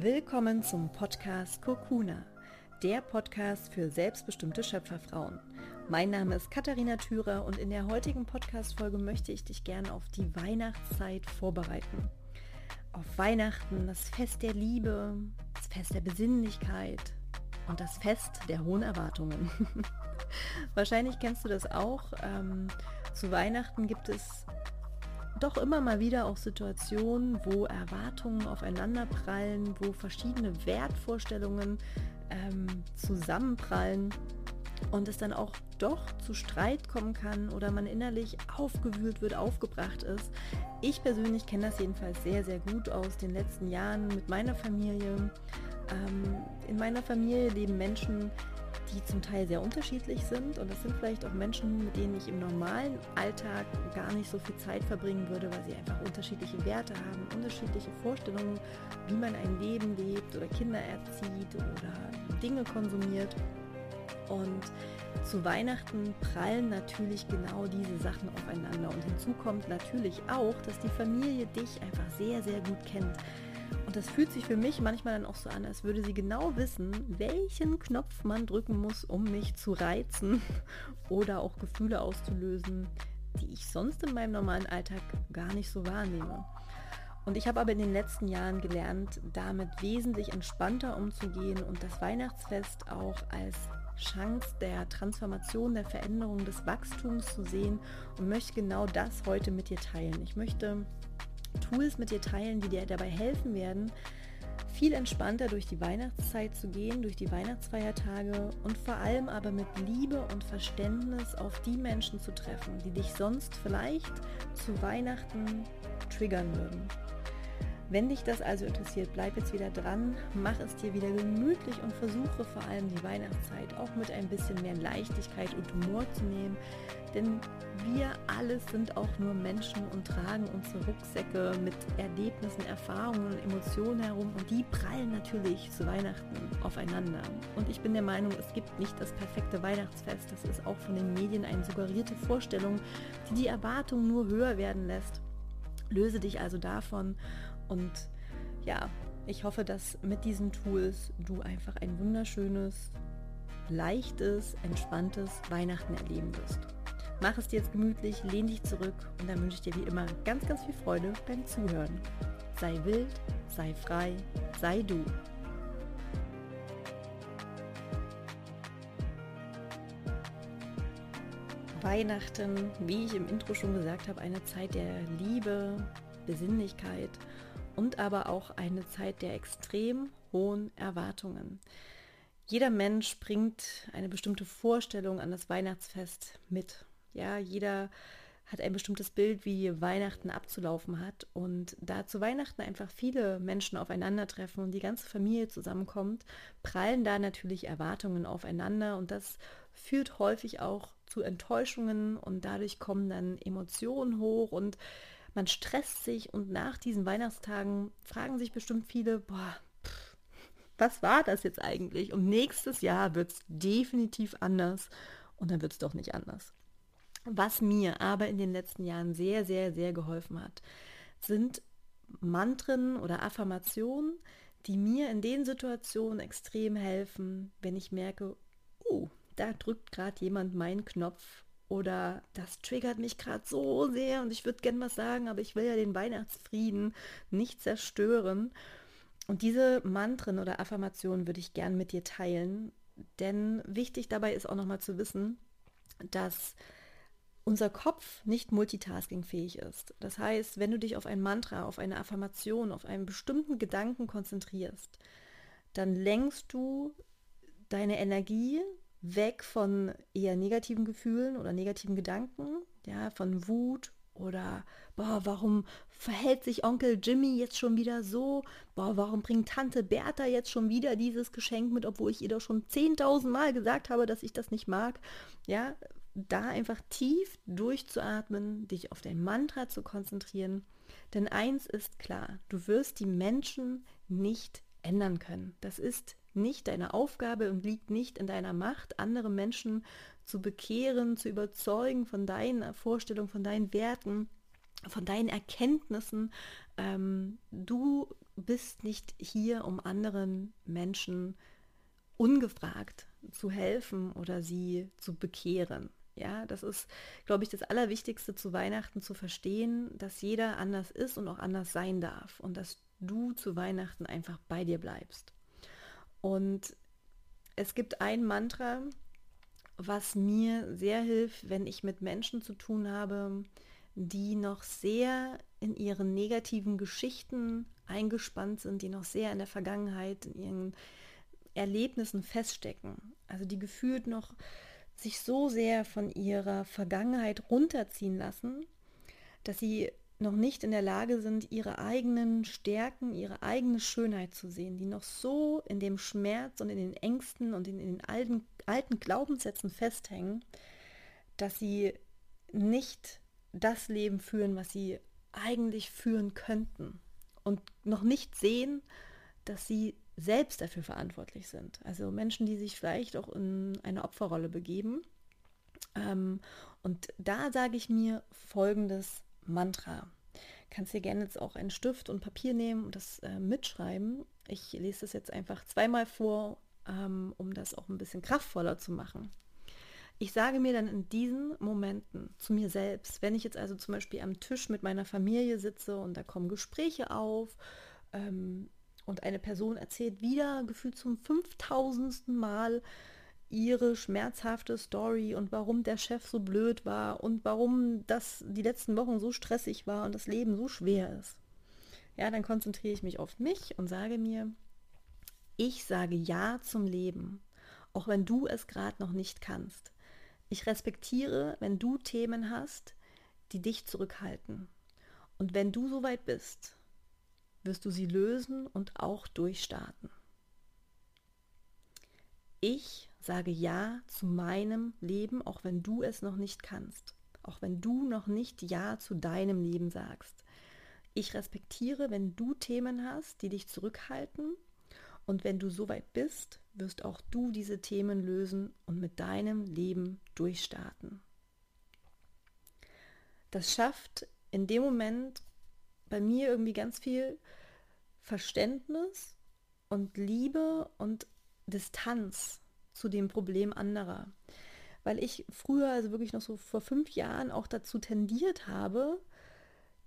Willkommen zum Podcast Kokuna, der Podcast für selbstbestimmte Schöpferfrauen. Mein Name ist Katharina Thürer und in der heutigen Podcast-Folge möchte ich dich gerne auf die Weihnachtszeit vorbereiten. Auf Weihnachten, das Fest der Liebe, das Fest der Besinnlichkeit und das Fest der hohen Erwartungen. Wahrscheinlich kennst du das auch. Ähm, zu Weihnachten gibt es doch immer mal wieder auch Situationen, wo Erwartungen aufeinanderprallen, wo verschiedene Wertvorstellungen ähm, zusammenprallen und es dann auch doch zu Streit kommen kann oder man innerlich aufgewühlt wird, aufgebracht ist. Ich persönlich kenne das jedenfalls sehr, sehr gut aus den letzten Jahren mit meiner Familie. Ähm, in meiner Familie leben Menschen, die zum Teil sehr unterschiedlich sind und das sind vielleicht auch Menschen, mit denen ich im normalen Alltag gar nicht so viel Zeit verbringen würde, weil sie einfach unterschiedliche Werte haben, unterschiedliche Vorstellungen, wie man ein Leben lebt oder Kinder erzieht oder Dinge konsumiert. Und zu Weihnachten prallen natürlich genau diese Sachen aufeinander. Und hinzu kommt natürlich auch, dass die Familie dich einfach sehr, sehr gut kennt. Das fühlt sich für mich manchmal dann auch so an, als würde sie genau wissen, welchen Knopf man drücken muss, um mich zu reizen oder auch Gefühle auszulösen, die ich sonst in meinem normalen Alltag gar nicht so wahrnehme. Und ich habe aber in den letzten Jahren gelernt, damit wesentlich entspannter umzugehen und das Weihnachtsfest auch als Chance der Transformation, der Veränderung, des Wachstums zu sehen und möchte genau das heute mit dir teilen. Ich möchte Tools mit dir teilen, die dir dabei helfen werden, viel entspannter durch die Weihnachtszeit zu gehen, durch die Weihnachtsfeiertage und vor allem aber mit Liebe und Verständnis auf die Menschen zu treffen, die dich sonst vielleicht zu Weihnachten triggern würden. Wenn dich das also interessiert, bleib jetzt wieder dran, mach es dir wieder gemütlich und versuche vor allem die Weihnachtszeit auch mit ein bisschen mehr Leichtigkeit und Humor zu nehmen. Denn wir alle sind auch nur Menschen und tragen unsere Rucksäcke mit Erlebnissen, Erfahrungen und Emotionen herum und die prallen natürlich zu Weihnachten aufeinander. Und ich bin der Meinung, es gibt nicht das perfekte Weihnachtsfest. Das ist auch von den Medien eine suggerierte Vorstellung, die die Erwartung nur höher werden lässt. Löse dich also davon und ja, ich hoffe, dass mit diesen Tools du einfach ein wunderschönes, leichtes, entspanntes Weihnachten erleben wirst. Mach es dir jetzt gemütlich, lehn dich zurück und dann wünsche ich dir wie immer ganz, ganz viel Freude beim Zuhören. Sei wild, sei frei, sei du. Weihnachten, wie ich im Intro schon gesagt habe, eine Zeit der Liebe, Besinnlichkeit und aber auch eine Zeit der extrem hohen Erwartungen. Jeder Mensch bringt eine bestimmte Vorstellung an das Weihnachtsfest mit. Ja, jeder hat ein bestimmtes Bild, wie Weihnachten abzulaufen hat. Und da zu Weihnachten einfach viele Menschen aufeinandertreffen und die ganze Familie zusammenkommt, prallen da natürlich Erwartungen aufeinander und das führt häufig auch zu Enttäuschungen und dadurch kommen dann Emotionen hoch und man stresst sich und nach diesen Weihnachtstagen fragen sich bestimmt viele, boah, pff, was war das jetzt eigentlich? Und nächstes Jahr wird es definitiv anders und dann wird es doch nicht anders. Was mir aber in den letzten Jahren sehr, sehr, sehr geholfen hat, sind Mantren oder Affirmationen, die mir in den Situationen extrem helfen, wenn ich merke, uh, da drückt gerade jemand meinen Knopf oder das triggert mich gerade so sehr und ich würde gern was sagen, aber ich will ja den Weihnachtsfrieden nicht zerstören. Und diese Mantren oder Affirmationen würde ich gern mit dir teilen, denn wichtig dabei ist auch nochmal zu wissen, dass unser Kopf nicht multitaskingfähig ist. Das heißt, wenn du dich auf ein Mantra, auf eine Affirmation, auf einen bestimmten Gedanken konzentrierst, dann lenkst du deine Energie weg von eher negativen Gefühlen oder negativen Gedanken, ja, von Wut oder boah, warum verhält sich Onkel Jimmy jetzt schon wieder so? Boah, warum bringt Tante Bertha jetzt schon wieder dieses Geschenk mit, obwohl ich ihr doch schon 10.000 Mal gesagt habe, dass ich das nicht mag? Ja, da einfach tief durchzuatmen, dich auf dein Mantra zu konzentrieren. Denn eins ist klar, du wirst die Menschen nicht ändern können. Das ist nicht deine Aufgabe und liegt nicht in deiner Macht, andere Menschen zu bekehren, zu überzeugen von deinen Vorstellungen, von deinen Werten. von deinen Erkenntnissen. Ähm, du bist nicht hier, um anderen Menschen ungefragt zu helfen oder sie zu bekehren. Ja, das ist, glaube ich, das Allerwichtigste zu Weihnachten zu verstehen, dass jeder anders ist und auch anders sein darf und dass du zu Weihnachten einfach bei dir bleibst. Und es gibt ein Mantra, was mir sehr hilft, wenn ich mit Menschen zu tun habe, die noch sehr in ihren negativen Geschichten eingespannt sind, die noch sehr in der Vergangenheit, in ihren Erlebnissen feststecken. Also die gefühlt noch sich so sehr von ihrer Vergangenheit runterziehen lassen, dass sie noch nicht in der Lage sind, ihre eigenen Stärken, ihre eigene Schönheit zu sehen, die noch so in dem Schmerz und in den Ängsten und in, in den alten, alten Glaubenssätzen festhängen, dass sie nicht das Leben führen, was sie eigentlich führen könnten und noch nicht sehen, dass sie selbst dafür verantwortlich sind. Also Menschen, die sich vielleicht auch in eine Opferrolle begeben. Ähm, und da sage ich mir folgendes Mantra. Kannst dir gerne jetzt auch einen Stift und Papier nehmen und das äh, mitschreiben. Ich lese das jetzt einfach zweimal vor, ähm, um das auch ein bisschen kraftvoller zu machen. Ich sage mir dann in diesen Momenten zu mir selbst, wenn ich jetzt also zum Beispiel am Tisch mit meiner Familie sitze und da kommen Gespräche auf, ähm, und eine Person erzählt wieder gefühlt zum 5000. Mal ihre schmerzhafte Story und warum der Chef so blöd war und warum das die letzten Wochen so stressig war und das Leben so schwer ist. Ja, dann konzentriere ich mich auf mich und sage mir, ich sage Ja zum Leben, auch wenn du es gerade noch nicht kannst. Ich respektiere, wenn du Themen hast, die dich zurückhalten. Und wenn du soweit bist, wirst du sie lösen und auch durchstarten. Ich sage Ja zu meinem Leben, auch wenn du es noch nicht kannst, auch wenn du noch nicht Ja zu deinem Leben sagst. Ich respektiere, wenn du Themen hast, die dich zurückhalten und wenn du soweit bist, wirst auch du diese Themen lösen und mit deinem Leben durchstarten. Das schafft in dem Moment bei mir irgendwie ganz viel Verständnis und Liebe und Distanz zu dem Problem anderer. Weil ich früher, also wirklich noch so vor fünf Jahren, auch dazu tendiert habe,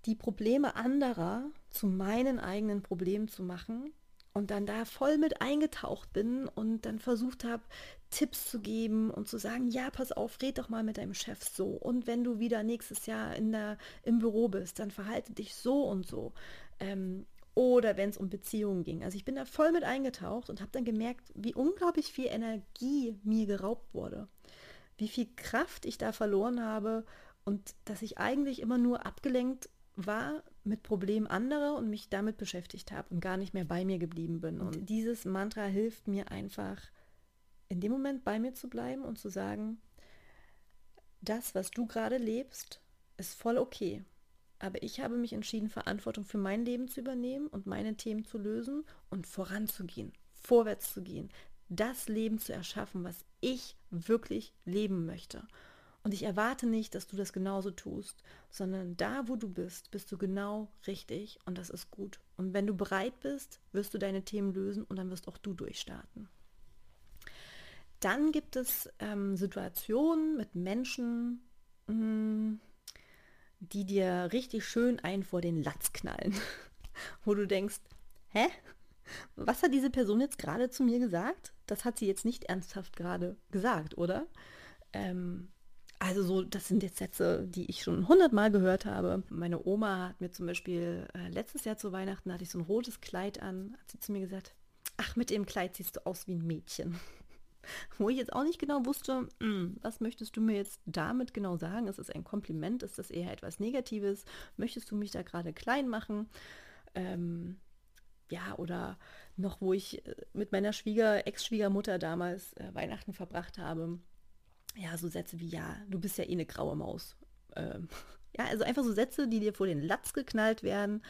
die Probleme anderer zu meinen eigenen Problemen zu machen und dann da voll mit eingetaucht bin und dann versucht habe, Tipps zu geben und zu sagen, ja, pass auf, red doch mal mit deinem Chef so. Und wenn du wieder nächstes Jahr in der, im Büro bist, dann verhalte dich so und so. Ähm, oder wenn es um Beziehungen ging. Also ich bin da voll mit eingetaucht und habe dann gemerkt, wie unglaublich viel Energie mir geraubt wurde. Wie viel Kraft ich da verloren habe und dass ich eigentlich immer nur abgelenkt war mit Problemen anderer und mich damit beschäftigt habe und gar nicht mehr bei mir geblieben bin. Und dieses Mantra hilft mir einfach, in dem Moment bei mir zu bleiben und zu sagen, das, was du gerade lebst, ist voll okay. Aber ich habe mich entschieden, Verantwortung für mein Leben zu übernehmen und meine Themen zu lösen und voranzugehen, vorwärts zu gehen, das Leben zu erschaffen, was ich wirklich leben möchte. Und ich erwarte nicht, dass du das genauso tust, sondern da, wo du bist, bist du genau richtig und das ist gut. Und wenn du bereit bist, wirst du deine Themen lösen und dann wirst auch du durchstarten. Dann gibt es ähm, Situationen mit Menschen, mh, hm, die dir richtig schön ein vor den Latz knallen, wo du denkst, hä? Was hat diese Person jetzt gerade zu mir gesagt? Das hat sie jetzt nicht ernsthaft gerade gesagt, oder? Ähm, also so, das sind jetzt Sätze, die ich schon hundertmal gehört habe. Meine Oma hat mir zum Beispiel äh, letztes Jahr zu Weihnachten hatte ich so ein rotes Kleid an, hat sie zu mir gesagt, ach, mit dem Kleid siehst du aus wie ein Mädchen. Wo ich jetzt auch nicht genau wusste, hm, was möchtest du mir jetzt damit genau sagen? Ist es ein Kompliment? Ist das eher etwas Negatives? Möchtest du mich da gerade klein machen? Ähm, ja, oder noch, wo ich äh, mit meiner Schwieger, Ex-Schwiegermutter damals äh, Weihnachten verbracht habe. Ja, so Sätze wie, ja, du bist ja eh eine graue Maus. Ähm, ja, also einfach so Sätze, die dir vor den Latz geknallt werden,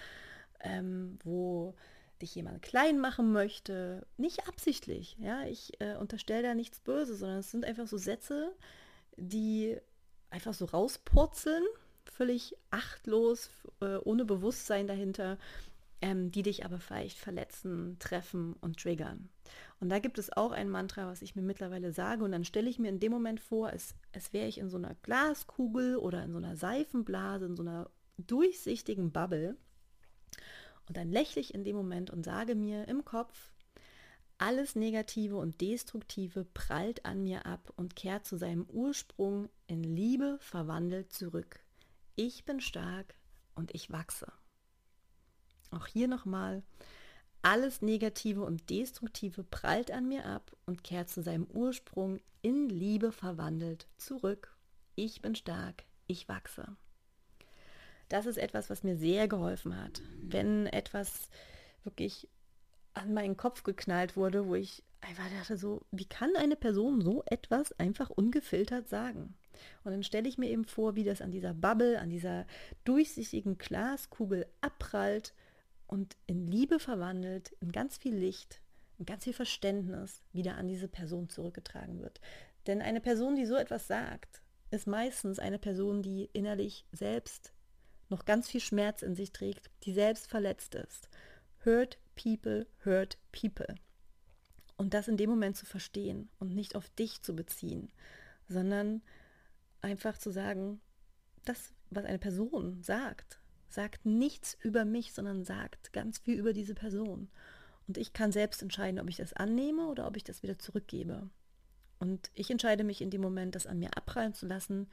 ähm, wo dich jemand klein machen möchte, nicht absichtlich. Ja, ich äh, unterstelle da nichts Böses, sondern es sind einfach so Sätze, die einfach so rauspurzeln, völlig achtlos, äh, ohne Bewusstsein dahinter, ähm, die dich aber vielleicht verletzen, treffen und triggern. Und da gibt es auch ein Mantra, was ich mir mittlerweile sage. Und dann stelle ich mir in dem Moment vor, als, als wäre ich in so einer Glaskugel oder in so einer Seifenblase, in so einer durchsichtigen Bubble. Und dann lächle ich in dem Moment und sage mir im Kopf, alles Negative und Destruktive prallt an mir ab und kehrt zu seinem Ursprung in Liebe verwandelt zurück. Ich bin stark und ich wachse. Auch hier nochmal, alles Negative und Destruktive prallt an mir ab und kehrt zu seinem Ursprung in Liebe verwandelt zurück. Ich bin stark, ich wachse. Das ist etwas, was mir sehr geholfen hat. Wenn etwas wirklich an meinen Kopf geknallt wurde, wo ich einfach dachte so, wie kann eine Person so etwas einfach ungefiltert sagen? Und dann stelle ich mir eben vor, wie das an dieser Bubble, an dieser durchsichtigen Glaskugel abprallt und in Liebe verwandelt, in ganz viel Licht, in ganz viel Verständnis wieder an diese Person zurückgetragen wird. Denn eine Person, die so etwas sagt, ist meistens eine Person, die innerlich selbst noch ganz viel Schmerz in sich trägt, die selbst verletzt ist. Hurt people, hurt people. Und das in dem Moment zu verstehen und nicht auf dich zu beziehen, sondern einfach zu sagen, das, was eine Person sagt, sagt nichts über mich, sondern sagt ganz viel über diese Person. Und ich kann selbst entscheiden, ob ich das annehme oder ob ich das wieder zurückgebe. Und ich entscheide mich in dem Moment, das an mir abprallen zu lassen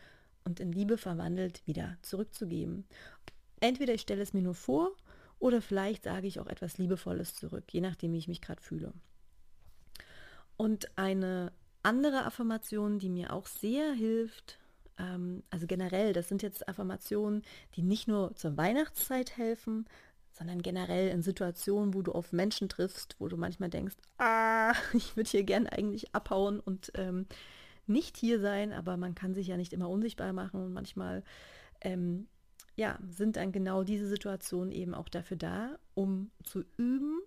und in Liebe verwandelt wieder zurückzugeben. Entweder ich stelle es mir nur vor oder vielleicht sage ich auch etwas Liebevolles zurück, je nachdem, wie ich mich gerade fühle. Und eine andere Affirmation, die mir auch sehr hilft, ähm, also generell, das sind jetzt Affirmationen, die nicht nur zur Weihnachtszeit helfen, sondern generell in Situationen, wo du auf Menschen triffst, wo du manchmal denkst, ah, ich würde hier gern eigentlich abhauen und ähm, nicht hier sein, aber man kann sich ja nicht immer unsichtbar machen und manchmal ähm, ja, sind dann genau diese Situationen eben auch dafür da, um zu üben,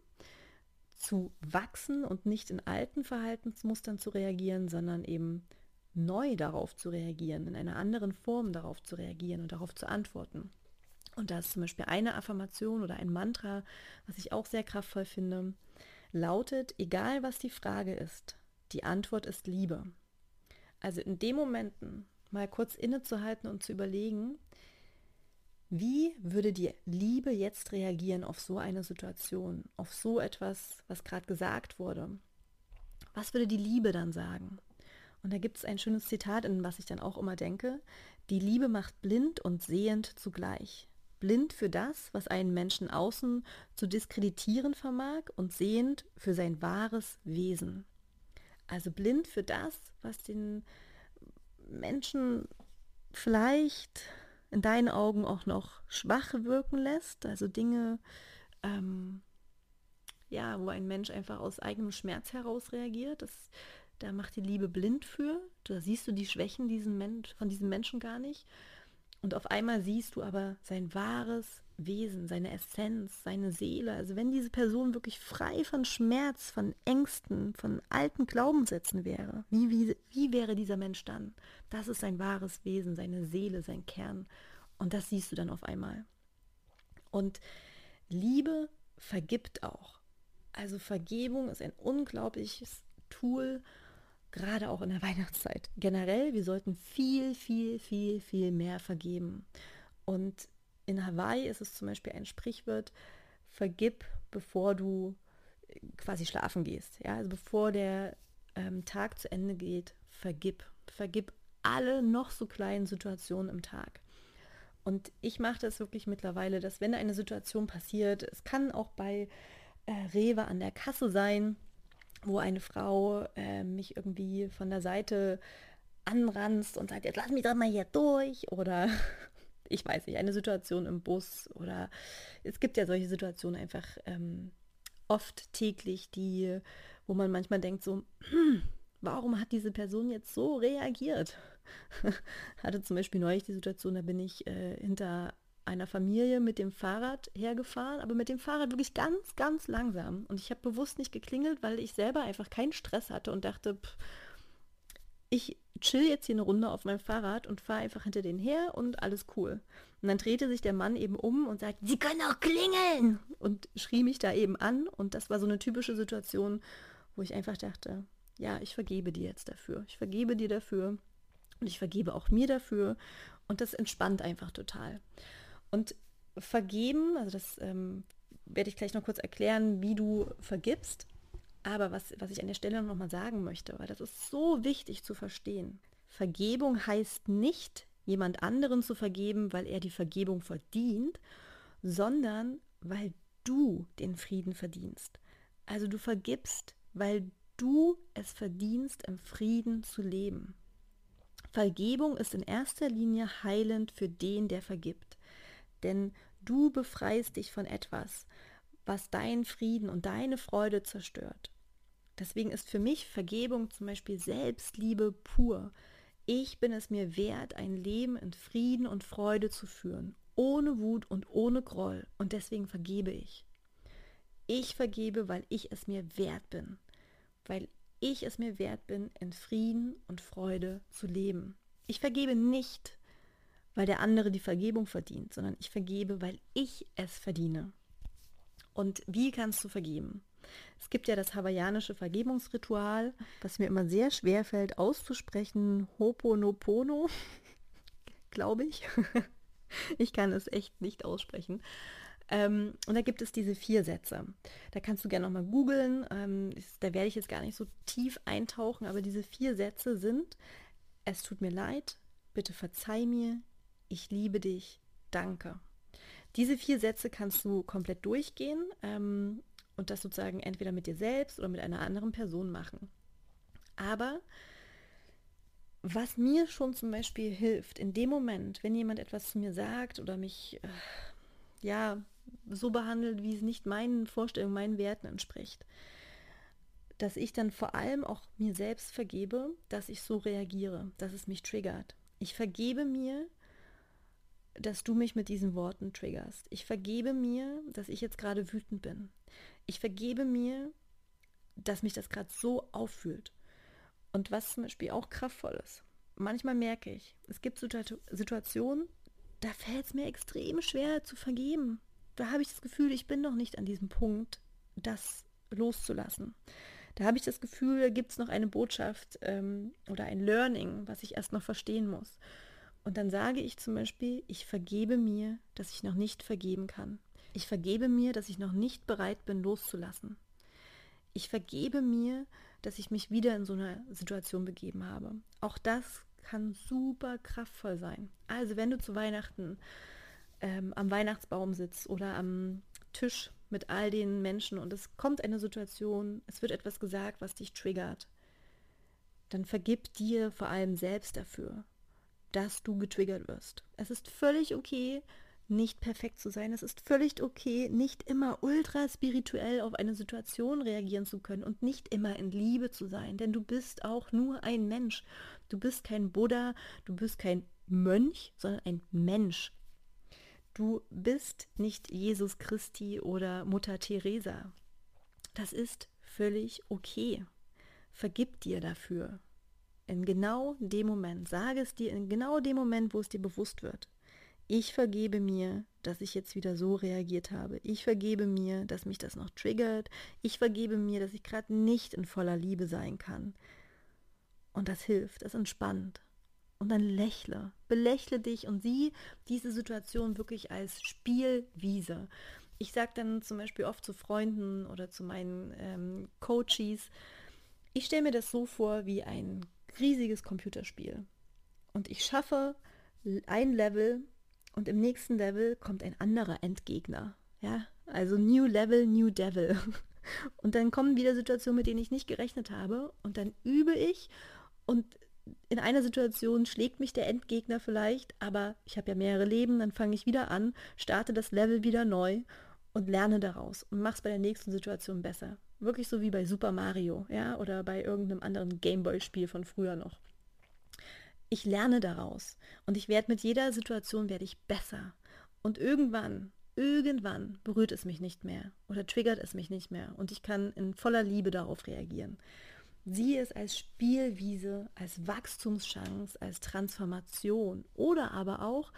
zu wachsen und nicht in alten Verhaltensmustern zu reagieren, sondern eben neu darauf zu reagieren, in einer anderen Form darauf zu reagieren und darauf zu antworten. Und da ist zum Beispiel eine Affirmation oder ein Mantra, was ich auch sehr kraftvoll finde, lautet, egal was die Frage ist, die Antwort ist Liebe. Also in den Momenten mal kurz innezuhalten und zu überlegen, wie würde die Liebe jetzt reagieren auf so eine Situation, auf so etwas, was gerade gesagt wurde? Was würde die Liebe dann sagen? Und da gibt es ein schönes Zitat, in was ich dann auch immer denke. Die Liebe macht blind und sehend zugleich. Blind für das, was einen Menschen außen zu diskreditieren vermag und sehend für sein wahres Wesen. Also blind für das, was den Menschen vielleicht in deinen Augen auch noch schwach wirken lässt, also Dinge, ähm, ja, wo ein Mensch einfach aus eigenem Schmerz heraus reagiert. Das da macht die Liebe blind für. Da siehst du die Schwächen diesen Mensch, von diesem Menschen gar nicht. Und auf einmal siehst du aber sein wahres Wesen, seine Essenz, seine Seele. Also wenn diese Person wirklich frei von Schmerz, von Ängsten, von alten Glaubenssätzen wäre, wie, wie, wie wäre dieser Mensch dann? Das ist sein wahres Wesen, seine Seele, sein Kern. Und das siehst du dann auf einmal. Und Liebe vergibt auch. Also Vergebung ist ein unglaubliches Tool, gerade auch in der Weihnachtszeit. Generell, wir sollten viel, viel, viel, viel mehr vergeben. Und in Hawaii ist es zum Beispiel ein Sprichwort, vergib, bevor du äh, quasi schlafen gehst. Ja, also bevor der ähm, Tag zu Ende geht, vergib. Vergib alle noch so kleinen Situationen im Tag. Und ich mache das wirklich mittlerweile, dass wenn eine Situation passiert, es kann auch bei äh, Rewe an der Kasse sein, wo eine Frau äh, mich irgendwie von der Seite anranzt und sagt, jetzt lass mich doch mal hier durch oder ich weiß nicht, eine Situation im Bus oder es gibt ja solche Situationen einfach ähm, oft täglich, die, wo man manchmal denkt so, hm, warum hat diese Person jetzt so reagiert? Hatte zum Beispiel neulich die Situation, da bin ich äh, hinter einer Familie mit dem Fahrrad hergefahren, aber mit dem Fahrrad wirklich ganz, ganz langsam. Und ich habe bewusst nicht geklingelt, weil ich selber einfach keinen Stress hatte und dachte, pff, ich chill jetzt hier eine Runde auf meinem Fahrrad und fahre einfach hinter denen her und alles cool. Und dann drehte sich der Mann eben um und sagt, Sie können auch klingeln! Und schrie mich da eben an. Und das war so eine typische Situation, wo ich einfach dachte, ja, ich vergebe dir jetzt dafür. Ich vergebe dir dafür. Und ich vergebe auch mir dafür. Und das entspannt einfach total. Und vergeben, also das ähm, werde ich gleich noch kurz erklären, wie du vergibst. Aber was, was ich an der Stelle noch mal sagen möchte, weil das ist so wichtig zu verstehen. Vergebung heißt nicht, jemand anderen zu vergeben, weil er die Vergebung verdient, sondern weil du den Frieden verdienst. Also du vergibst, weil du es verdienst, im Frieden zu leben. Vergebung ist in erster Linie heilend für den, der vergibt. Denn du befreist dich von etwas, was deinen Frieden und deine Freude zerstört. Deswegen ist für mich Vergebung zum Beispiel Selbstliebe pur. Ich bin es mir wert, ein Leben in Frieden und Freude zu führen, ohne Wut und ohne Groll. Und deswegen vergebe ich. Ich vergebe, weil ich es mir wert bin. Weil ich es mir wert bin, in Frieden und Freude zu leben. Ich vergebe nicht, weil der andere die Vergebung verdient, sondern ich vergebe, weil ich es verdiene. Und wie kannst du vergeben? Es gibt ja das hawaiianische Vergebungsritual, was mir immer sehr schwer fällt auszusprechen. Hoponopono, glaube ich. ich kann es echt nicht aussprechen. Ähm, und da gibt es diese vier Sätze. Da kannst du gerne nochmal googeln. Ähm, da werde ich jetzt gar nicht so tief eintauchen, aber diese vier Sätze sind, es tut mir leid, bitte verzeih mir, ich liebe dich, danke. Diese vier Sätze kannst du komplett durchgehen ähm, und das sozusagen entweder mit dir selbst oder mit einer anderen Person machen. Aber was mir schon zum Beispiel hilft, in dem Moment, wenn jemand etwas zu mir sagt oder mich äh, ja so behandelt, wie es nicht meinen Vorstellungen, meinen Werten entspricht, dass ich dann vor allem auch mir selbst vergebe, dass ich so reagiere, dass es mich triggert. Ich vergebe mir, dass du mich mit diesen Worten triggerst. Ich vergebe mir, dass ich jetzt gerade wütend bin. Ich vergebe mir, dass mich das gerade so auffühlt. Und was zum Beispiel auch kraftvoll ist. Manchmal merke ich, es gibt Situationen, da fällt es mir extrem schwer zu vergeben da habe ich das Gefühl, ich bin noch nicht an diesem Punkt, das loszulassen. Da habe ich das Gefühl, gibt es noch eine Botschaft ähm, oder ein Learning, was ich erst noch verstehen muss. Und dann sage ich zum Beispiel, ich vergebe mir, dass ich noch nicht vergeben kann. Ich vergebe mir, dass ich noch nicht bereit bin, loszulassen. Ich vergebe mir, dass ich mich wieder in so eine Situation begeben habe. Auch das kann super kraftvoll sein. Also wenn du zu Weihnachten ähm, am Weihnachtsbaum sitzt oder am Tisch mit all den Menschen und es kommt eine Situation, es wird etwas gesagt, was dich triggert, dann vergib dir vor allem selbst dafür, dass du getriggert wirst. Es ist völlig okay, nicht perfekt zu sein. Es ist völlig okay, nicht immer ultra spirituell auf eine Situation reagieren zu können und nicht immer in Liebe zu sein, denn du bist auch nur ein Mensch. Du bist kein Buddha, du bist kein Mönch, sondern ein Mensch. Du bist nicht Jesus Christi oder Mutter Teresa. Das ist völlig okay. Vergib dir dafür. In genau dem Moment, sage es dir in genau dem Moment, wo es dir bewusst wird. Ich vergebe mir, dass ich jetzt wieder so reagiert habe. Ich vergebe mir, dass mich das noch triggert. Ich vergebe mir, dass ich gerade nicht in voller Liebe sein kann. Und das hilft, das entspannt und dann lächle, belächle dich und sieh diese Situation wirklich als Spielwiese. Ich sage dann zum Beispiel oft zu Freunden oder zu meinen ähm, Coaches, ich stelle mir das so vor wie ein riesiges Computerspiel. Und ich schaffe ein Level und im nächsten Level kommt ein anderer Endgegner. Ja, also New Level, New Devil. Und dann kommen wieder Situationen, mit denen ich nicht gerechnet habe. Und dann übe ich und in einer Situation schlägt mich der Endgegner vielleicht, aber ich habe ja mehrere Leben, dann fange ich wieder an, starte das Level wieder neu und lerne daraus und mache es bei der nächsten Situation besser. Wirklich so wie bei Super Mario, ja, oder bei irgendeinem anderen Gameboy-Spiel von früher noch. Ich lerne daraus und ich werde mit jeder Situation werde ich besser. Und irgendwann, irgendwann berührt es mich nicht mehr oder triggert es mich nicht mehr und ich kann in voller Liebe darauf reagieren. Sieh es als Spielwiese, als Wachstumschance, als Transformation oder aber auch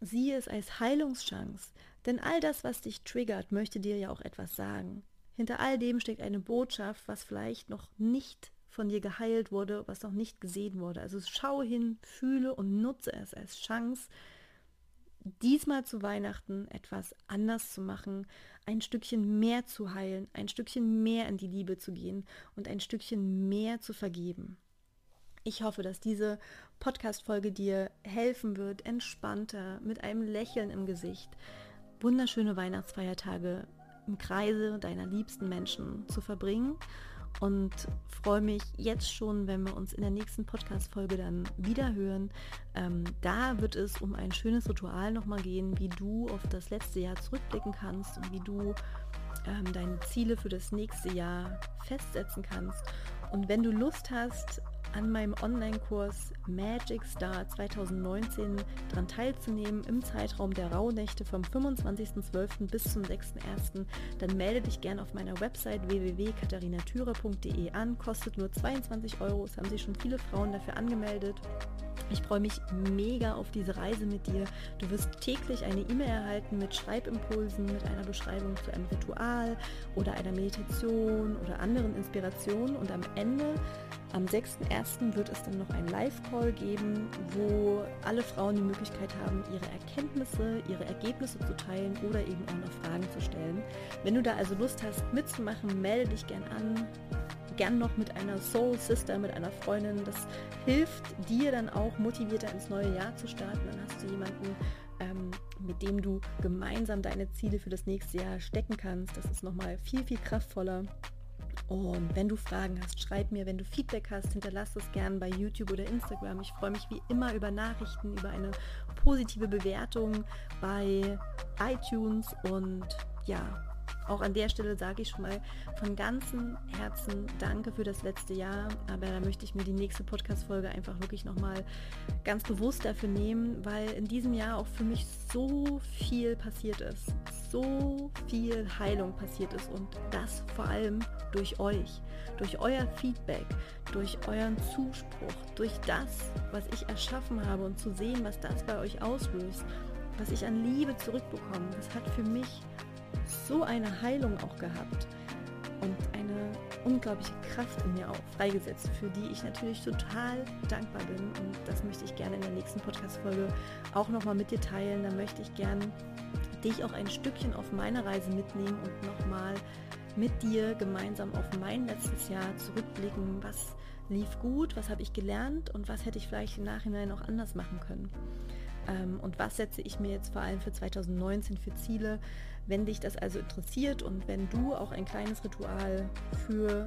sieh es als Heilungschance. Denn all das, was dich triggert, möchte dir ja auch etwas sagen. Hinter all dem steckt eine Botschaft, was vielleicht noch nicht von dir geheilt wurde, was noch nicht gesehen wurde. Also schau hin, fühle und nutze es als Chance, diesmal zu Weihnachten etwas anders zu machen, ein Stückchen mehr zu heilen, ein Stückchen mehr in die Liebe zu gehen und ein Stückchen mehr zu vergeben. Ich hoffe, dass diese Podcast-Folge dir helfen wird, entspannter, mit einem Lächeln im Gesicht, wunderschöne Weihnachtsfeiertage im Kreise deiner liebsten Menschen zu verbringen und freue mich jetzt schon, wenn wir uns in der nächsten Podcast-Folge dann wieder hören. Ähm, da wird es um ein schönes Ritual nochmal gehen, wie du auf das letzte Jahr zurückblicken kannst und wie du ähm, deine Ziele für das nächste Jahr festsetzen kannst. Und wenn du Lust hast, an meinem Online-Kurs Magic Star 2019 daran teilzunehmen im Zeitraum der Rauhnächte vom 25.12. bis zum 6.1., dann melde dich gerne auf meiner Website www.katharinatüre.de an. Kostet nur 22 Euro. Es haben sich schon viele Frauen dafür angemeldet. Ich freue mich mega auf diese Reise mit dir. Du wirst täglich eine E-Mail erhalten mit Schreibimpulsen, mit einer Beschreibung zu einem Ritual oder einer Meditation oder anderen Inspirationen. Und am Ende, am 6.1., wird es dann noch einen Live-Call geben, wo alle Frauen die Möglichkeit haben, ihre Erkenntnisse, ihre Ergebnisse zu teilen oder eben auch noch Fragen zu stellen. Wenn du da also Lust hast mitzumachen, melde dich gern an gern noch mit einer Soul Sister, mit einer Freundin. Das hilft dir dann auch motivierter ins neue Jahr zu starten. Dann hast du jemanden, ähm, mit dem du gemeinsam deine Ziele für das nächste Jahr stecken kannst. Das ist nochmal viel, viel kraftvoller. Und wenn du Fragen hast, schreib mir. Wenn du Feedback hast, hinterlass es gern bei YouTube oder Instagram. Ich freue mich wie immer über Nachrichten, über eine positive Bewertung bei iTunes und ja, auch an der Stelle sage ich schon mal von ganzem Herzen Danke für das letzte Jahr. Aber da möchte ich mir die nächste Podcast-Folge einfach wirklich nochmal ganz bewusst dafür nehmen, weil in diesem Jahr auch für mich so viel passiert ist. So viel Heilung passiert ist und das vor allem durch euch, durch euer Feedback, durch euren Zuspruch, durch das, was ich erschaffen habe und zu sehen, was das bei euch auslöst, was ich an Liebe zurückbekomme. Das hat für mich so eine Heilung auch gehabt und eine unglaubliche Kraft in mir auch freigesetzt, für die ich natürlich total dankbar bin. Und das möchte ich gerne in der nächsten Podcast-Folge auch nochmal mit dir teilen. Da möchte ich gerne dich auch ein Stückchen auf meine Reise mitnehmen und nochmal mit dir gemeinsam auf mein letztes Jahr zurückblicken. Was lief gut, was habe ich gelernt und was hätte ich vielleicht im Nachhinein auch anders machen können. Ähm, und was setze ich mir jetzt vor allem für 2019 für Ziele? Wenn dich das also interessiert und wenn du auch ein kleines Ritual für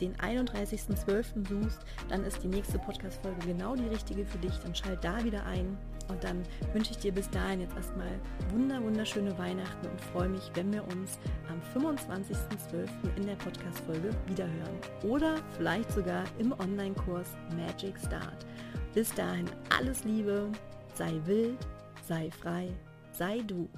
den 31.12. suchst, dann ist die nächste Podcast-Folge genau die richtige für dich. Dann schalt da wieder ein und dann wünsche ich dir bis dahin jetzt erstmal wunder wunderschöne Weihnachten und freue mich, wenn wir uns am 25.12. in der Podcast-Folge wiederhören. Oder vielleicht sogar im Online-Kurs Magic Start. Bis dahin alles Liebe, sei wild, sei frei, sei du.